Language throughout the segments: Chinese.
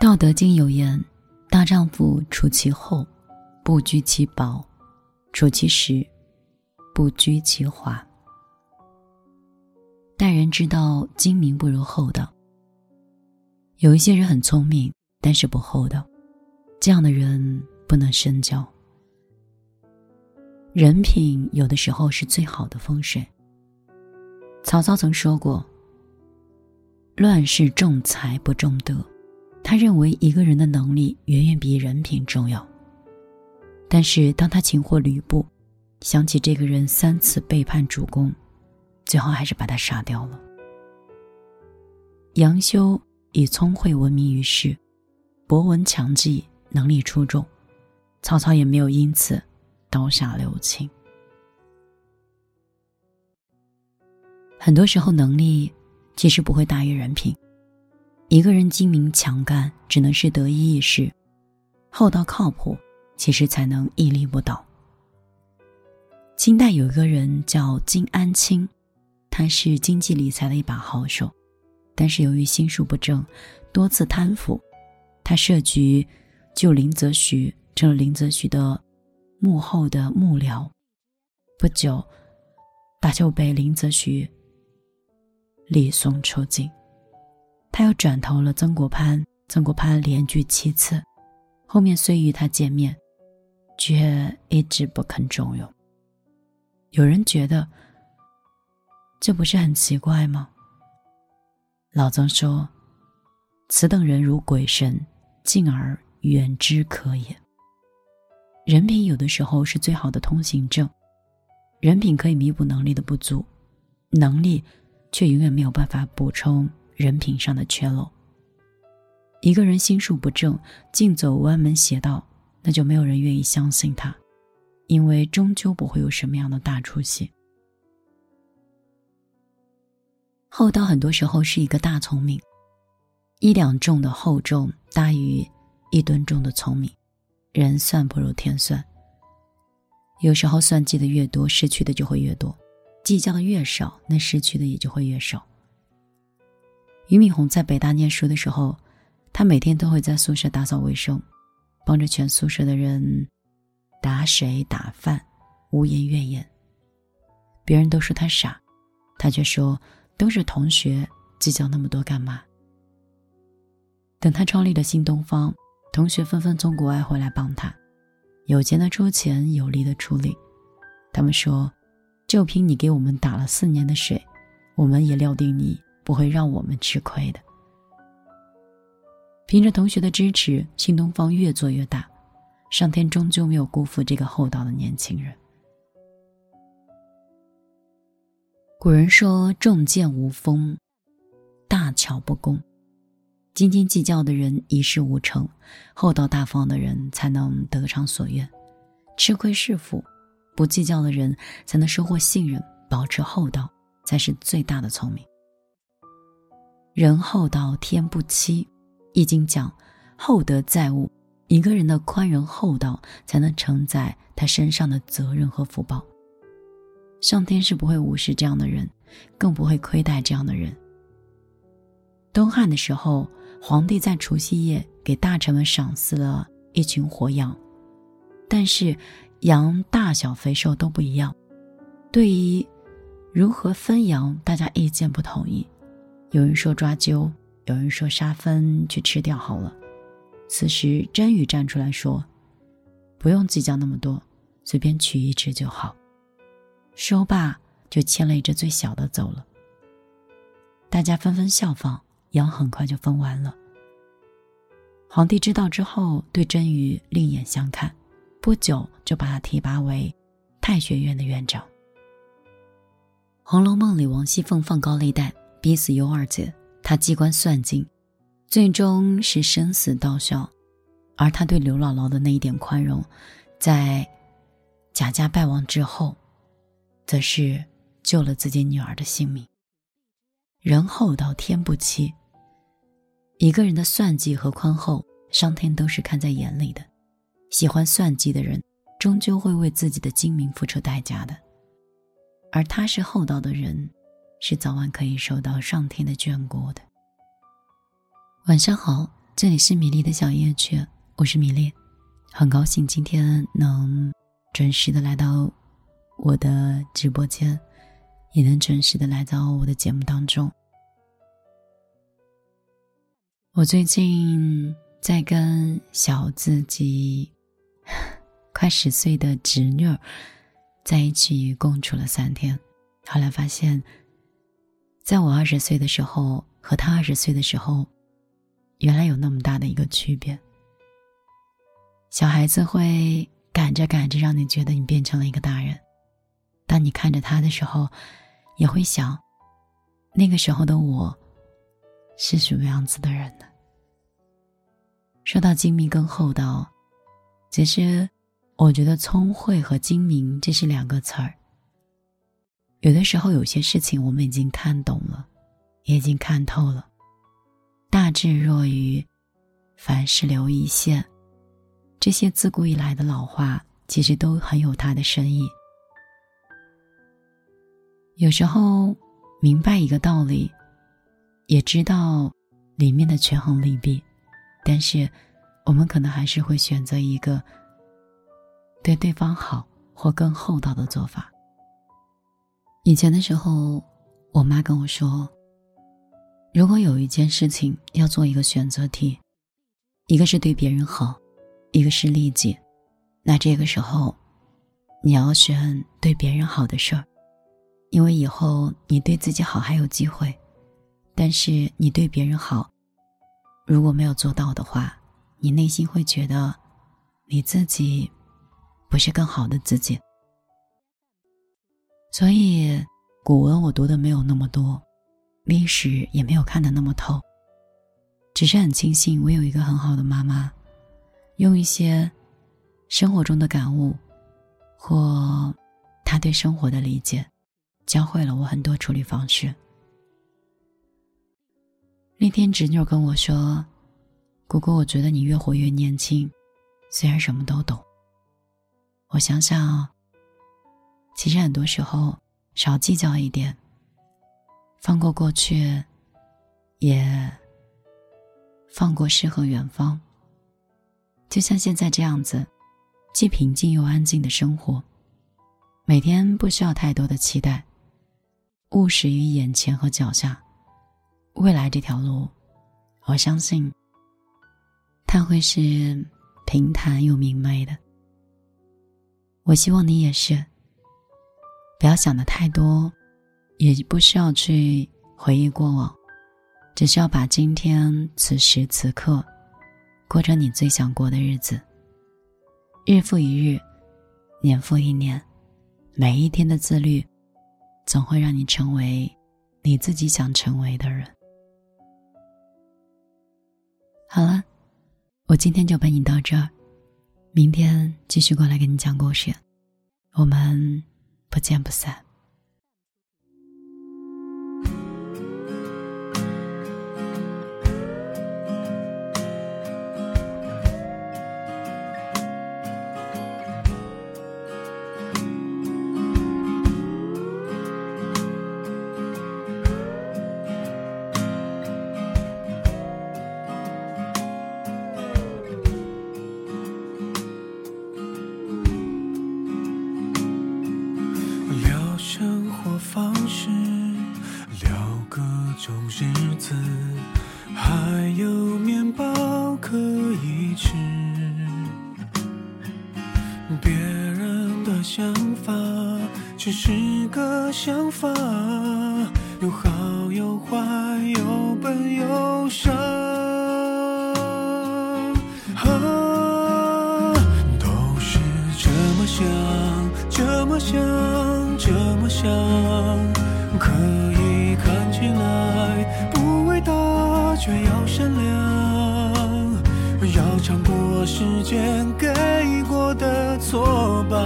道德经有言：“大丈夫处其厚，不居其薄；处其实，不居其华。”待人之道，精明不如厚道。有一些人很聪明，但是不厚道，这样的人不能深交。人品有的时候是最好的风水。曹操曾说过：“乱世重财不重德。”他认为一个人的能力远远比人品重要。但是当他擒获吕布，想起这个人三次背叛主公。最后还是把他杀掉了。杨修以聪慧闻名于世，博闻强记，能力出众，曹操也没有因此刀下留情。很多时候，能力其实不会大于人品。一个人精明强干，只能是得一易事；厚道靠谱，其实才能屹立不倒。清代有一个人叫金安清。他是经济理财的一把好手，但是由于心术不正，多次贪腐，他设局救林则徐，成了林则徐的幕后的幕僚。不久，他就被林则徐李松抽禁。他又转投了曾国藩，曾国藩连拒七次，后面虽与他见面，却一直不肯重用。有人觉得。这不是很奇怪吗？老曾说：“此等人如鬼神，敬而远之可也。”人品有的时候是最好的通行证，人品可以弥补能力的不足，能力却永远没有办法补充人品上的缺漏。一个人心术不正，尽走歪门邪道，那就没有人愿意相信他，因为终究不会有什么样的大出息。厚道很多时候是一个大聪明，一两重的厚重大于一吨重的聪明，人算不如天算。有时候算计的越多，失去的就会越多；计较的越少，那失去的也就会越少。俞敏洪在北大念书的时候，他每天都会在宿舍打扫卫生，帮着全宿舍的人打水打饭，无言怨言。别人都说他傻，他却说。都是同学，计较那么多干嘛？等他创立了新东方，同学纷纷从国外回来帮他，有钱的出钱，有力的出力。他们说：“就凭你给我们打了四年的水，我们也料定你不会让我们吃亏的。”凭着同学的支持，新东方越做越大，上天终究没有辜负这个厚道的年轻人。古人说：“重剑无锋，大巧不工。斤斤计较的人一事无成，厚道大方的人才能得偿所愿。吃亏是福，不计较的人才能收获信任。保持厚道，才是最大的聪明。人厚道，天不欺。易经讲：厚德载物。一个人的宽容厚道，才能承载他身上的责任和福报。”上天是不会无视这样的人，更不会亏待这样的人。东汉的时候，皇帝在除夕夜给大臣们赏赐了一群活羊，但是羊大小肥瘦都不一样。对于如何分羊，大家意见不统一。有人说抓阄，有人说杀分去吃掉好了。此时真宇站出来说：“不用计较那么多，随便取一只就好。”说罢，就牵了一只最小的走了。大家纷纷效仿，羊很快就分完了。皇帝知道之后，对真宇另眼相看，不久就把他提拔为太学院的院长。《红楼梦》里，王熙凤放高利贷，逼死尤二姐，她机关算尽，最终是生死道消。而她对刘姥姥的那一点宽容，在贾家败亡之后。则是救了自己女儿的性命。人厚道，天不欺。一个人的算计和宽厚，上天都是看在眼里的。喜欢算计的人，终究会为自己的精明付出代价的。而他是厚道的人，是早晚可以受到上天的眷顾的。晚上好。这里是米粒的小夜曲，我是米粒，很高兴今天能准时的来到我的直播间，也能准时的来到我的节目当中。我最近在跟小自己 快十岁的侄女在一起共处了三天，后来发现，在我二十岁的时候和他二十岁的时候。原来有那么大的一个区别。小孩子会赶着赶着，让你觉得你变成了一个大人。当你看着他的时候，也会想，那个时候的我，是什么样子的人呢？说到精明跟厚道，其实我觉得聪慧和精明这是两个词儿。有的时候有些事情我们已经看懂了，也已经看透了。大智若愚，凡事留一线。这些自古以来的老话，其实都很有它的深意。有时候明白一个道理，也知道里面的权衡利弊，但是我们可能还是会选择一个对对方好或更厚道的做法。以前的时候，我妈跟我说。如果有一件事情要做一个选择题，一个是对别人好，一个是利己，那这个时候，你要选对别人好的事儿，因为以后你对自己好还有机会，但是你对别人好，如果没有做到的话，你内心会觉得你自己不是更好的自己。所以古文我读的没有那么多。历史也没有看得那么透，只是很庆幸我有一个很好的妈妈，用一些生活中的感悟，或她对生活的理解，教会了我很多处理方式。那天侄女跟我说：“姑姑，我觉得你越活越年轻，虽然什么都懂。”我想想，其实很多时候少计较一点。放过过去，也放过诗和远方。就像现在这样子，既平静又安静的生活，每天不需要太多的期待，务实于眼前和脚下。未来这条路，我相信，它会是平坦又明媚的。我希望你也是，不要想的太多。也不需要去回忆过往，只需要把今天此时此刻过着你最想过的日子。日复一日，年复一年，每一天的自律，总会让你成为你自己想成为的人。好了，我今天就陪你到这儿，明天继续过来给你讲故事，我们不见不散。是个想法，有好有坏，有笨有傻，都是这么想，这么想，这么想，可以看起来不伟大，却要善良，要尝过时间给过的挫败。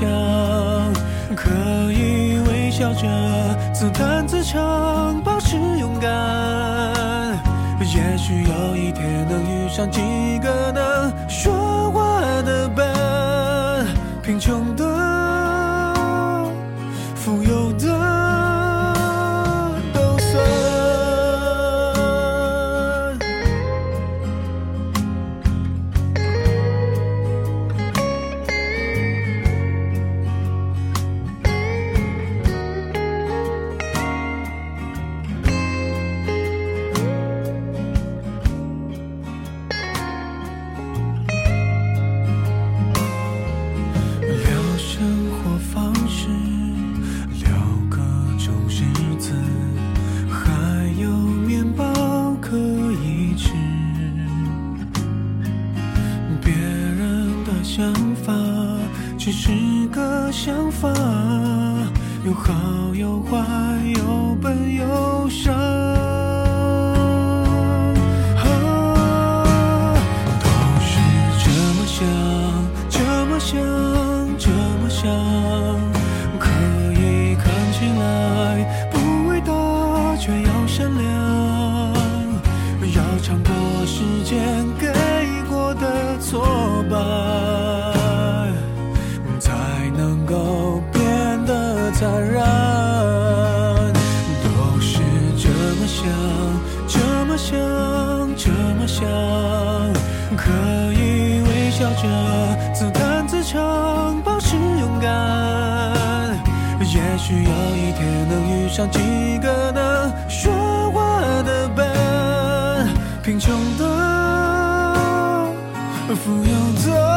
想可以微笑着自弹自唱保持勇敢。也许有一天能遇上几个能说话的伴贫穷的找几个能说话的伴贫穷的富有的。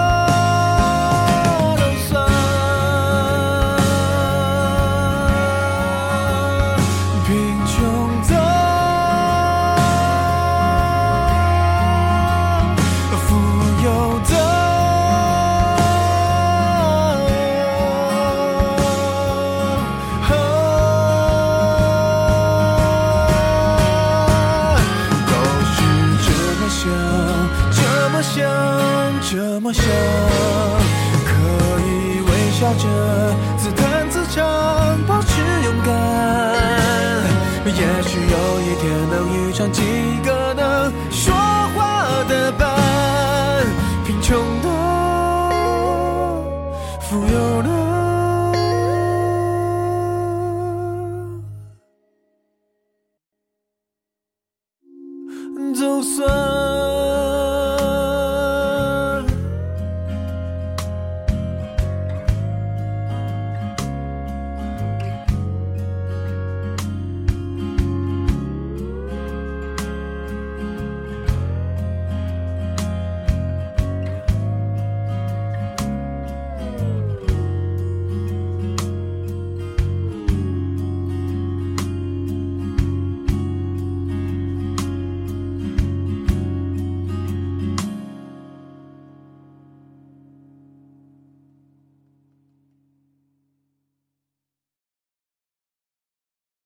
for your